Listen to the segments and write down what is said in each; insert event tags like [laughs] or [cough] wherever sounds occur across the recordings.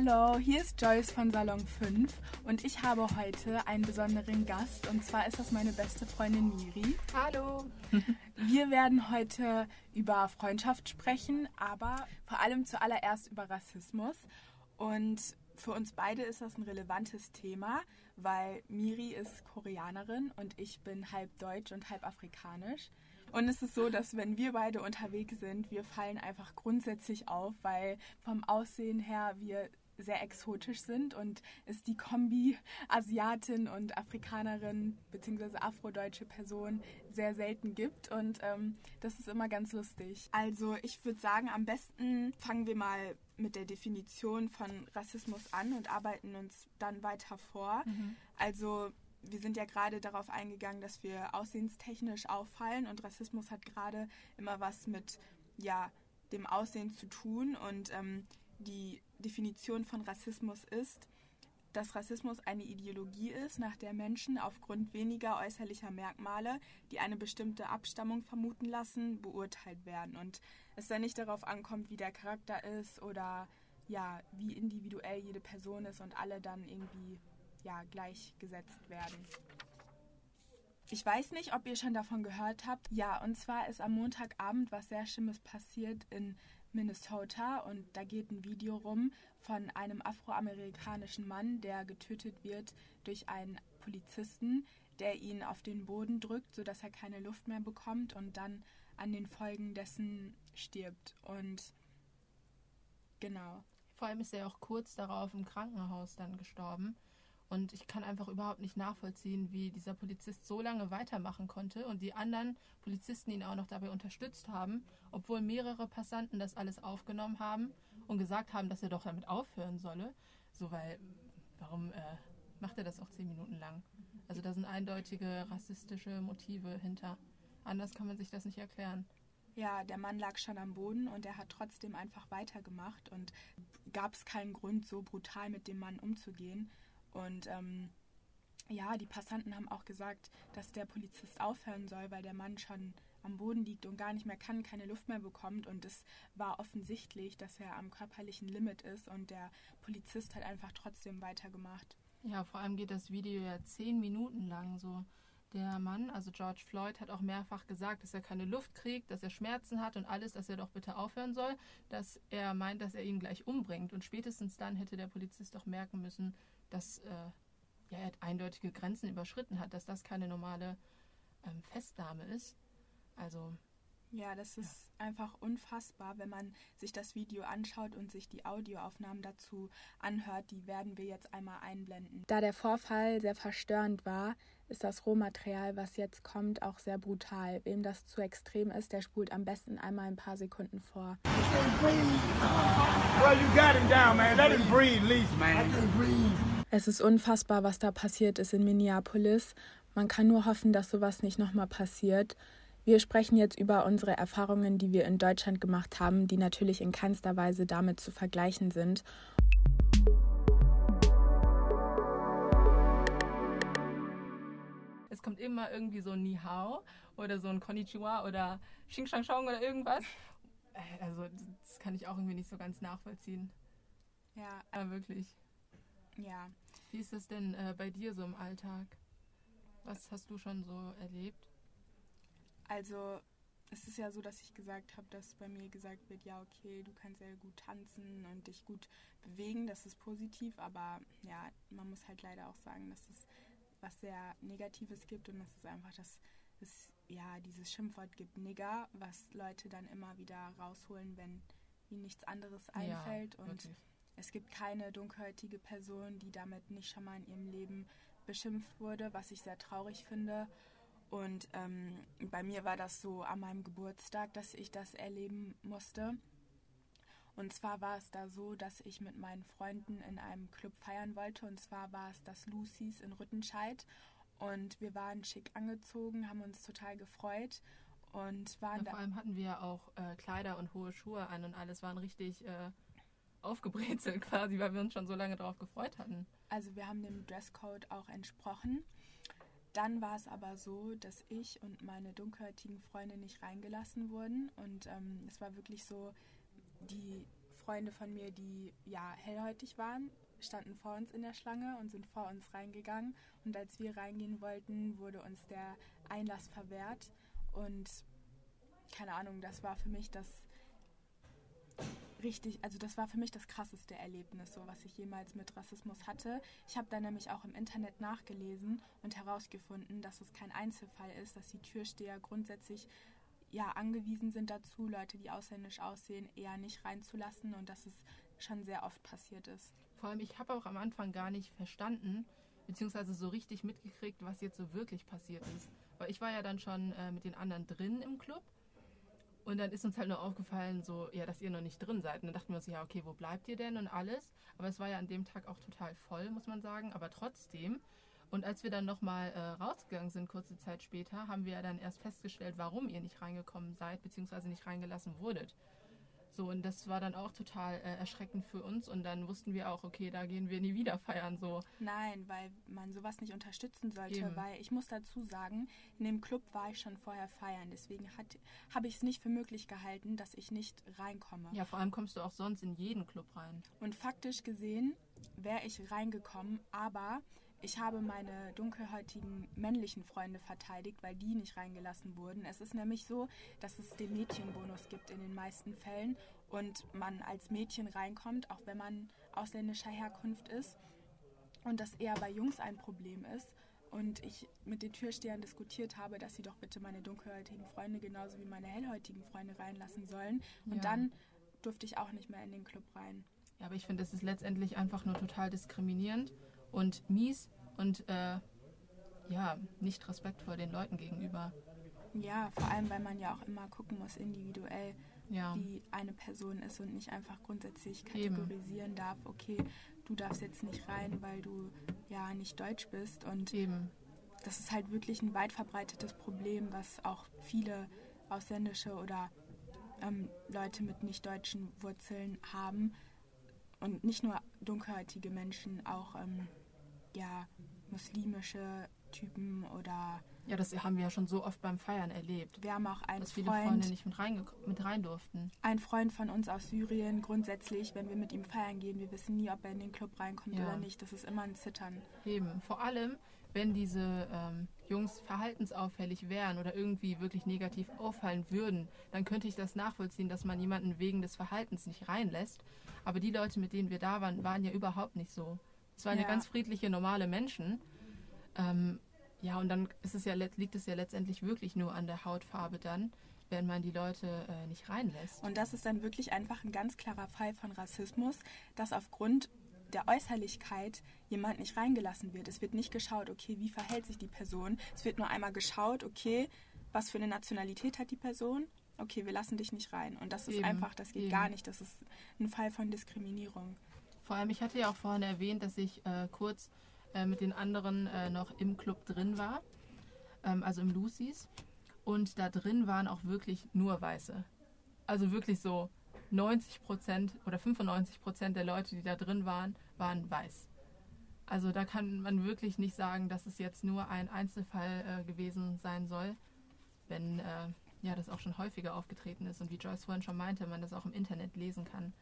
Hallo, hier ist Joyce von Salon 5 und ich habe heute einen besonderen Gast und zwar ist das meine beste Freundin Miri. Hallo. [laughs] Wir werden heute über Freundschaft sprechen, aber vor allem zuallererst über Rassismus und für uns beide ist das ein relevantes Thema, weil Miri ist Koreanerin und ich bin halb deutsch und halb afrikanisch. Und es ist so, dass wenn wir beide unterwegs sind, wir fallen einfach grundsätzlich auf, weil vom Aussehen her wir sehr exotisch sind und es die Kombi Asiatin und Afrikanerin bzw. afrodeutsche Person sehr selten gibt und ähm, das ist immer ganz lustig. Also ich würde sagen, am besten fangen wir mal mit der Definition von Rassismus an und arbeiten uns dann weiter vor. Mhm. Also wir sind ja gerade darauf eingegangen, dass wir aussehenstechnisch auffallen und Rassismus hat gerade immer was mit ja, dem Aussehen zu tun und ähm, die Definition von Rassismus ist, dass Rassismus eine Ideologie ist, nach der Menschen aufgrund weniger äußerlicher Merkmale, die eine bestimmte Abstammung vermuten lassen, beurteilt werden und es dann nicht darauf ankommt, wie der Charakter ist oder ja, wie individuell jede Person ist und alle dann irgendwie ja, gleichgesetzt werden. Ich weiß nicht, ob ihr schon davon gehört habt. Ja, und zwar ist am Montagabend was sehr Schlimmes passiert in Minnesota und da geht ein Video rum von einem afroamerikanischen Mann, der getötet wird durch einen Polizisten, der ihn auf den Boden drückt, sodass er keine Luft mehr bekommt und dann an den Folgen dessen stirbt. Und genau. Vor allem ist er auch kurz darauf im Krankenhaus dann gestorben. Und ich kann einfach überhaupt nicht nachvollziehen, wie dieser Polizist so lange weitermachen konnte und die anderen Polizisten ihn auch noch dabei unterstützt haben, obwohl mehrere Passanten das alles aufgenommen haben und gesagt haben, dass er doch damit aufhören solle. So, weil, warum äh, macht er das auch zehn Minuten lang? Also da sind eindeutige rassistische Motive hinter. Anders kann man sich das nicht erklären. Ja, der Mann lag schon am Boden und er hat trotzdem einfach weitergemacht und gab es keinen Grund, so brutal mit dem Mann umzugehen. Und ähm, ja, die Passanten haben auch gesagt, dass der Polizist aufhören soll, weil der Mann schon am Boden liegt und gar nicht mehr kann, keine Luft mehr bekommt. Und es war offensichtlich, dass er am körperlichen Limit ist und der Polizist hat einfach trotzdem weitergemacht. Ja, vor allem geht das Video ja zehn Minuten lang so. Der Mann, also George Floyd, hat auch mehrfach gesagt, dass er keine Luft kriegt, dass er Schmerzen hat und alles, dass er doch bitte aufhören soll, dass er meint, dass er ihn gleich umbringt. Und spätestens dann hätte der Polizist doch merken müssen, dass äh, ja, er eindeutige Grenzen überschritten hat, dass das keine normale ähm, Festnahme ist. Also. Ja, das ist ja. einfach unfassbar, wenn man sich das Video anschaut und sich die Audioaufnahmen dazu anhört. Die werden wir jetzt einmal einblenden. Da der Vorfall sehr verstörend war, ist das Rohmaterial, was jetzt kommt, auch sehr brutal. Wem das zu extrem ist, der spult am besten einmal ein paar Sekunden vor. Well, you got him down, man. Let him breathe, least, man. I can breathe. Es ist unfassbar, was da passiert ist in Minneapolis. Man kann nur hoffen, dass sowas nicht nochmal passiert. Wir sprechen jetzt über unsere Erfahrungen, die wir in Deutschland gemacht haben, die natürlich in keinster Weise damit zu vergleichen sind. Es kommt immer irgendwie so ein Ni Hao oder so ein Konnichiwa oder Xing Shang Shang oder irgendwas. Äh, also das kann ich auch irgendwie nicht so ganz nachvollziehen. Ja. Aber wirklich. Ja. Wie ist es denn äh, bei dir so im Alltag? Was hast du schon so erlebt? Also, es ist ja so, dass ich gesagt habe, dass bei mir gesagt wird, ja, okay, du kannst ja gut tanzen und dich gut bewegen, das ist positiv, aber ja, man muss halt leider auch sagen, dass es was sehr Negatives gibt und dass es einfach, dass es ja dieses Schimpfwort gibt, Nigger, was Leute dann immer wieder rausholen, wenn ihnen nichts anderes einfällt ja, und wirklich. Es gibt keine dunkelhäutige Person, die damit nicht schon mal in ihrem Leben beschimpft wurde, was ich sehr traurig finde. Und ähm, bei mir war das so an meinem Geburtstag, dass ich das erleben musste. Und zwar war es da so, dass ich mit meinen Freunden in einem Club feiern wollte. Und zwar war es das Lucy's in Rüttenscheid. Und wir waren schick angezogen, haben uns total gefreut und waren ja, da. Vor allem hatten wir auch äh, Kleider und hohe Schuhe an und alles waren richtig äh, aufgebrezelt quasi, weil wir uns schon so lange darauf gefreut hatten. Also wir haben dem Dresscode auch entsprochen. Dann war es aber so, dass ich und meine dunkelhäutigen Freunde nicht reingelassen wurden. Und ähm, es war wirklich so, die Freunde von mir, die ja hellhäutig waren, standen vor uns in der Schlange und sind vor uns reingegangen. Und als wir reingehen wollten, wurde uns der Einlass verwehrt. Und keine Ahnung, das war für mich das richtig, also das war für mich das krasseste Erlebnis, so was ich jemals mit Rassismus hatte. Ich habe dann nämlich auch im Internet nachgelesen und herausgefunden, dass es kein Einzelfall ist, dass die Türsteher grundsätzlich ja angewiesen sind dazu, Leute, die ausländisch aussehen, eher nicht reinzulassen und dass es schon sehr oft passiert ist. Vor allem, ich habe auch am Anfang gar nicht verstanden, beziehungsweise so richtig mitgekriegt, was jetzt so wirklich passiert ist. Weil ich war ja dann schon äh, mit den anderen drin im Club und dann ist uns halt nur aufgefallen, so, ja, dass ihr noch nicht drin seid. Und dann dachten wir uns, ja, okay, wo bleibt ihr denn und alles? Aber es war ja an dem Tag auch total voll, muss man sagen. Aber trotzdem. Und als wir dann nochmal äh, rausgegangen sind, kurze Zeit später, haben wir ja dann erst festgestellt, warum ihr nicht reingekommen seid, beziehungsweise nicht reingelassen wurdet. So, und das war dann auch total äh, erschreckend für uns. Und dann wussten wir auch, okay, da gehen wir nie wieder feiern. So. Nein, weil man sowas nicht unterstützen sollte. Eben. Weil ich muss dazu sagen, in dem Club war ich schon vorher feiern. Deswegen habe ich es nicht für möglich gehalten, dass ich nicht reinkomme. Ja, vor allem kommst du auch sonst in jeden Club rein. Und faktisch gesehen wäre ich reingekommen, aber ich habe meine dunkelhäutigen männlichen Freunde verteidigt, weil die nicht reingelassen wurden. Es ist nämlich so, dass es den Mädchenbonus gibt in den meisten Fällen und man als Mädchen reinkommt, auch wenn man ausländischer Herkunft ist. Und das eher bei Jungs ein Problem ist. Und ich mit den Türstehern diskutiert habe, dass sie doch bitte meine dunkelhäutigen Freunde genauso wie meine hellhäutigen Freunde reinlassen sollen. Und ja. dann durfte ich auch nicht mehr in den Club rein. Ja, aber ich finde, es ist letztendlich einfach nur total diskriminierend und mies und äh, ja, nicht respektvoll den Leuten gegenüber. Ja, vor allem, weil man ja auch immer gucken muss, individuell, ja. wie eine Person ist und nicht einfach grundsätzlich kategorisieren Eben. darf, okay, du darfst jetzt nicht rein, weil du ja nicht deutsch bist. Und Eben. das ist halt wirklich ein weit verbreitetes Problem, was auch viele ausländische oder ähm, Leute mit nicht deutschen Wurzeln haben. Und nicht nur dunkelhäutige Menschen, auch ähm, ja, muslimische Typen oder. Ja, das haben wir ja schon so oft beim Feiern erlebt. Wir haben auch einen dass viele Freund, Freunde nicht mit rein, mit rein durften. Ein Freund von uns aus Syrien, grundsätzlich, wenn wir mit ihm feiern gehen, wir wissen nie, ob er in den Club reinkommt ja. oder nicht. Das ist immer ein Zittern. Eben. Vor allem, wenn diese ähm, Jungs verhaltensauffällig wären oder irgendwie wirklich negativ auffallen würden, dann könnte ich das nachvollziehen, dass man jemanden wegen des Verhaltens nicht reinlässt. Aber die Leute, mit denen wir da waren, waren ja überhaupt nicht so. Es waren ja, ja ganz friedliche, normale Menschen. Ähm, ja, und dann ist es ja, liegt es ja letztendlich wirklich nur an der Hautfarbe dann, wenn man die Leute äh, nicht reinlässt. Und das ist dann wirklich einfach ein ganz klarer Fall von Rassismus, dass aufgrund der Äußerlichkeit jemand nicht reingelassen wird. Es wird nicht geschaut, okay, wie verhält sich die Person. Es wird nur einmal geschaut, okay, was für eine Nationalität hat die Person. Okay, wir lassen dich nicht rein. Und das ist Eben. einfach, das geht Eben. gar nicht. Das ist ein Fall von Diskriminierung. Vor allem, ich hatte ja auch vorhin erwähnt, dass ich äh, kurz äh, mit den anderen äh, noch im Club drin war, ähm, also im Lucy's. Und da drin waren auch wirklich nur Weiße. Also wirklich so 90 Prozent oder 95 Prozent der Leute, die da drin waren, waren weiß. Also da kann man wirklich nicht sagen, dass es jetzt nur ein Einzelfall äh, gewesen sein soll, wenn äh, ja das auch schon häufiger aufgetreten ist und wie Joyce vorhin schon meinte, man das auch im Internet lesen kann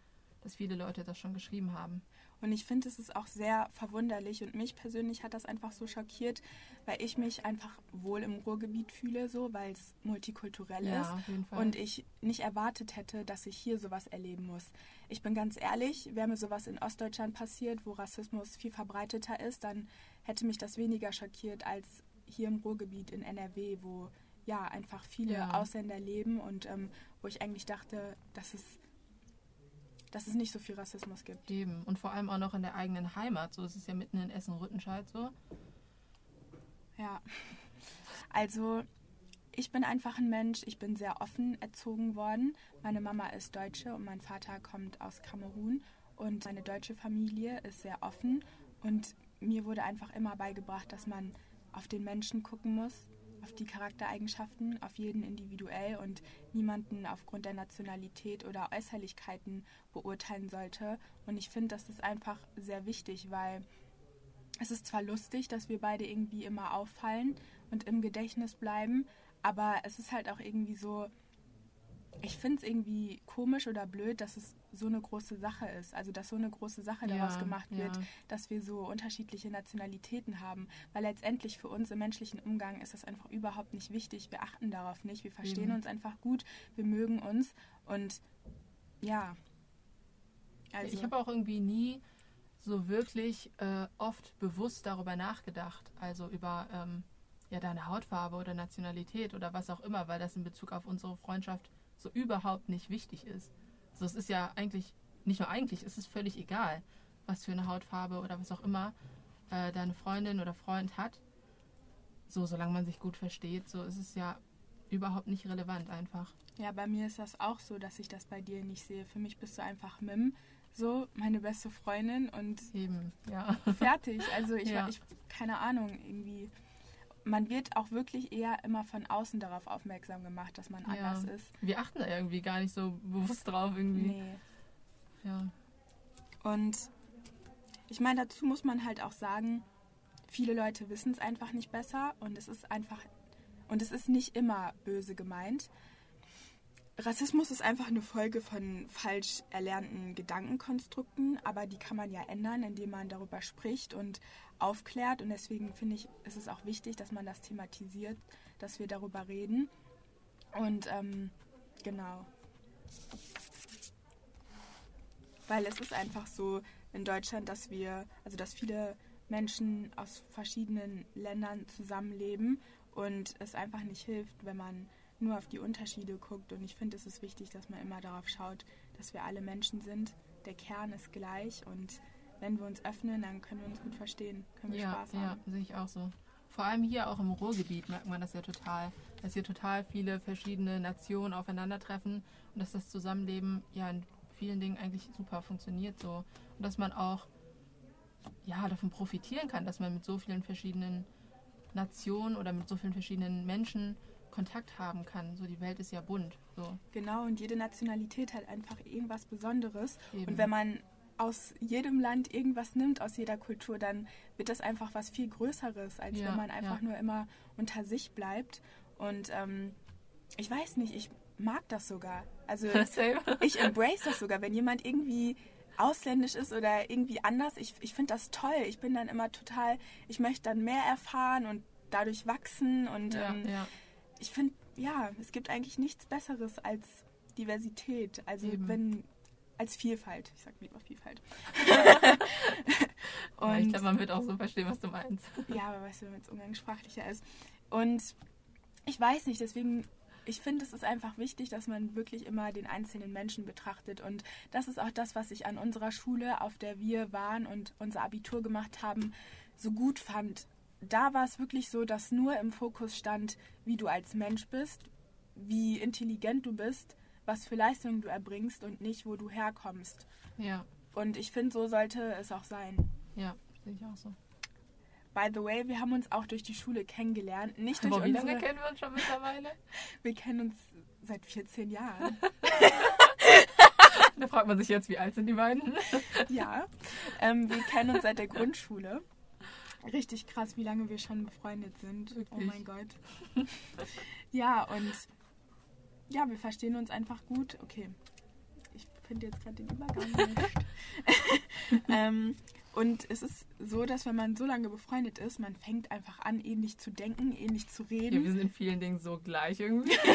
dass viele Leute das schon geschrieben haben. Und ich finde, es ist auch sehr verwunderlich und mich persönlich hat das einfach so schockiert, weil ich mich einfach wohl im Ruhrgebiet fühle, so, weil es multikulturell ja, ist auf jeden Fall. und ich nicht erwartet hätte, dass ich hier sowas erleben muss. Ich bin ganz ehrlich, wäre mir sowas in Ostdeutschland passiert, wo Rassismus viel verbreiteter ist, dann hätte mich das weniger schockiert als hier im Ruhrgebiet in NRW, wo ja einfach viele ja. Ausländer leben und ähm, wo ich eigentlich dachte, dass es dass es nicht so viel Rassismus gibt. Eben. Und vor allem auch noch in der eigenen Heimat. So ist es ja mitten in Essen-Rüttenscheid so. Ja. Also, ich bin einfach ein Mensch, ich bin sehr offen erzogen worden. Meine Mama ist Deutsche und mein Vater kommt aus Kamerun. Und meine deutsche Familie ist sehr offen. Und mir wurde einfach immer beigebracht, dass man auf den Menschen gucken muss auf die Charaktereigenschaften, auf jeden individuell und niemanden aufgrund der Nationalität oder Äußerlichkeiten beurteilen sollte. Und ich finde, das ist einfach sehr wichtig, weil es ist zwar lustig, dass wir beide irgendwie immer auffallen und im Gedächtnis bleiben, aber es ist halt auch irgendwie so, ich finde es irgendwie komisch oder blöd, dass es so eine große Sache ist. Also, dass so eine große Sache daraus Ja, gemacht wird, ja. dass wir so unterschiedliche Nationalitäten haben. Weil letztendlich für uns im menschlichen Umgang ist das einfach überhaupt nicht wichtig. Wir achten darauf nicht. Wir verstehen Eben. uns einfach gut. Wir mögen uns. Und ja. Also, Ich habe auch irgendwie nie so wirklich äh, oft bewusst darüber nachgedacht, also über ähm, ja, deine Hautfarbe oder Nationalität oder was auch immer, weil das in Bezug auf unsere Freundschaft so überhaupt nicht wichtig ist. Also es ist ja eigentlich, nicht nur eigentlich, es ist völlig egal, was für eine Hautfarbe oder was auch immer äh, deine Freundin oder Freund hat. So, solange man sich gut versteht, so ist es ja überhaupt nicht relevant einfach. Ja, bei mir ist das auch so, dass ich das bei dir nicht sehe. Für mich bist du einfach Mim, so meine beste Freundin und Eben, ja. fertig. Also ich, [laughs] Ja. ich keine Ahnung, irgendwie. Man wird auch wirklich eher immer von außen darauf aufmerksam gemacht, dass man Ja. anders ist. Wir achten da irgendwie gar nicht so bewusst drauf irgendwie. Nee. Ja. Und ich meine, dazu muss man halt auch sagen, viele Leute wissen es einfach nicht besser und es ist einfach und es ist nicht immer böse gemeint. Rassismus ist einfach eine Folge von falsch erlernten Gedankenkonstrukten, aber die kann man ja ändern, indem man darüber spricht und aufklärt. Und deswegen finde ich, ist es auch wichtig, dass man das thematisiert, dass wir darüber reden. Und ähm, genau. Weil es ist einfach so in Deutschland, dass wir, also dass viele Menschen aus verschiedenen Ländern zusammenleben und es einfach nicht hilft, wenn man nur auf die Unterschiede guckt. Und ich finde, es ist wichtig, dass man immer darauf schaut, dass wir alle Menschen sind. Der Kern ist gleich und wenn wir uns öffnen, dann können wir uns gut verstehen, können wir Ja, Spaß ja, haben. sehe ich auch so. Vor allem hier auch im Ruhrgebiet merkt man das ja total, dass hier total viele verschiedene Nationen aufeinandertreffen und dass das Zusammenleben ja in vielen Dingen eigentlich super funktioniert so. Und dass man auch ja, davon profitieren kann, dass man mit so vielen verschiedenen Nationen oder mit so vielen verschiedenen Menschen Kontakt haben kann. So, die Welt ist ja bunt. So, Genau, und jede Nationalität hat einfach irgendwas Besonderes. eben. Und wenn man aus jedem Land irgendwas nimmt, aus jeder Kultur, dann wird das einfach was viel Größeres, als Ja, wenn man einfach ja. nur immer unter sich bleibt. Und ähm, ich weiß nicht, ich mag das sogar. Also [laughs] ich embrace das sogar, wenn jemand irgendwie ausländisch ist oder irgendwie anders. Ich, ich finde das toll. Ich bin dann immer total, ich möchte dann mehr erfahren und dadurch wachsen. Und ja, ähm, ich finde, ja, es gibt eigentlich nichts Besseres als Diversität. Also Eben. wenn als Vielfalt. Ich sag lieber Vielfalt. [laughs] ja. Ich und glaube, man wird auch so verstehen, was du meinst. ja, aber weißt du, wenn es umgangssprachlicher ist. Und ich weiß nicht, deswegen, ich finde, es ist einfach wichtig, dass man wirklich immer den einzelnen Menschen betrachtet. Und das ist auch das, was ich an unserer Schule, auf der wir waren und unser Abitur gemacht haben, so gut fand. Da war es wirklich so, dass nur im Fokus stand, wie du als Mensch bist, wie intelligent du bist, was für Leistungen du erbringst und nicht, wo du herkommst. Ja, Und ich finde, so sollte es auch sein. ja, sehe ich auch so. By the way, wir haben uns auch durch die Schule kennengelernt. Nicht durch Aber wie unsere... lange kennen wir uns schon mittlerweile? [laughs] Wir kennen uns seit 14 Jahren. [laughs] Da fragt man sich jetzt, wie alt sind die beiden? ja. Ähm, wir kennen uns seit der [laughs] Grundschule. Richtig krass, wie lange wir schon befreundet sind. Oh Wirklich? mein Gott. Ja, und ja, wir verstehen uns einfach gut. Okay. Ich finde jetzt gerade den Übergang nicht. [laughs] ähm, und es ist so, dass wenn man so lange befreundet ist, man fängt einfach an, ähnlich zu denken, ähnlich zu Ja, wir reden. sind in vielen Dingen so gleich irgendwie. [laughs]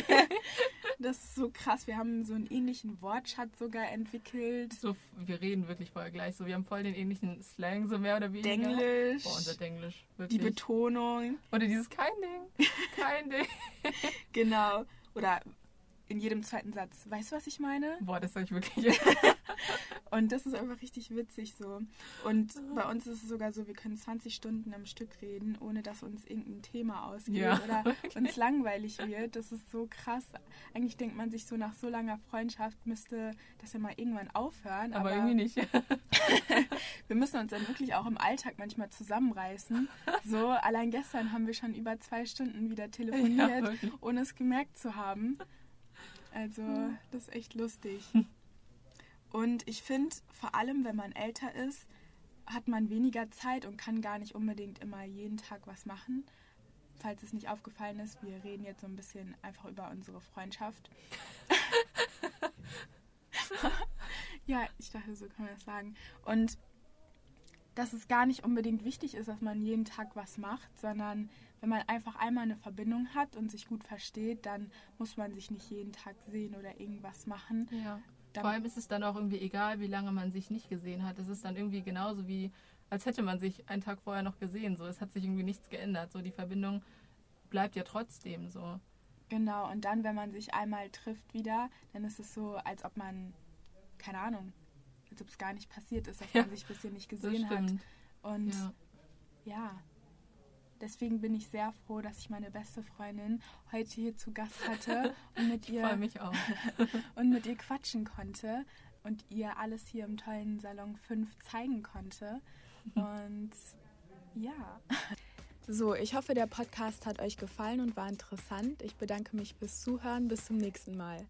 Das ist so krass. Wir haben so einen ähnlichen Wortschatz sogar entwickelt. So, wir reden wirklich voll gleich. So, wir haben voll den ähnlichen Slang, so mehr oder weniger. Denglisch, Boah, unser Denglisch. die Wirklich. Betonung. oder dieses kein Ding. Kein Ding. [laughs] Genau. Oder in jedem zweiten Satz. Weißt du, was ich meine? Boah, das sag ich wirklich. [laughs] [laughs] Und das ist einfach richtig witzig so. Und bei uns ist es sogar so, wir können 20 Stunden am Stück reden, ohne dass uns irgendein Thema ausgeht Ja, oder [laughs] wirklich. uns langweilig wird. Das ist so krass. Eigentlich denkt man sich so, nach so langer Freundschaft müsste das ja mal irgendwann aufhören. Aber irgendwie nicht. wir müssen uns dann wirklich auch im Alltag manchmal zusammenreißen. So, allein gestern haben wir schon über zwei Stunden wieder Ja, telefoniert, wirklich. ohne es gemerkt zu haben. Also, das ist echt lustig. [laughs] Und ich finde, vor allem, wenn man älter ist, hat man weniger Zeit und kann gar nicht unbedingt immer jeden Tag was machen. falls es nicht aufgefallen ist, wir reden jetzt so ein bisschen einfach über unsere Freundschaft. [laughs] [laughs] ja, ich dachte, so kann man das sagen. Und dass es gar nicht unbedingt wichtig ist, dass man jeden Tag was macht, sondern wenn man einfach einmal eine Verbindung hat und sich gut versteht, dann muss man sich nicht jeden Tag sehen oder irgendwas machen. Ja. Vor allem ist es dann auch irgendwie egal, wie lange man sich nicht gesehen hat. Es ist dann irgendwie genauso wie, als hätte man sich einen Tag vorher noch gesehen. So, es hat sich irgendwie nichts geändert. So, die Verbindung bleibt ja trotzdem so. Genau, und dann, wenn man sich einmal trifft wieder, dann ist es so, als ob man, keine Ahnung, als ob es gar nicht passiert ist, dass ja, man sich bisher nicht gesehen hat. Und ja. ja. deswegen bin ich sehr froh, dass ich meine beste Freundin heute hier zu Gast hatte [laughs] und mit ihr mich auch. [laughs] und mit ihr quatschen konnte und ihr alles hier im tollen Salon 5 zeigen konnte. Und ja. So, ich hoffe, der Podcast hat euch gefallen und war interessant. Ich bedanke mich fürs Zuhören. Bis zum nächsten Mal.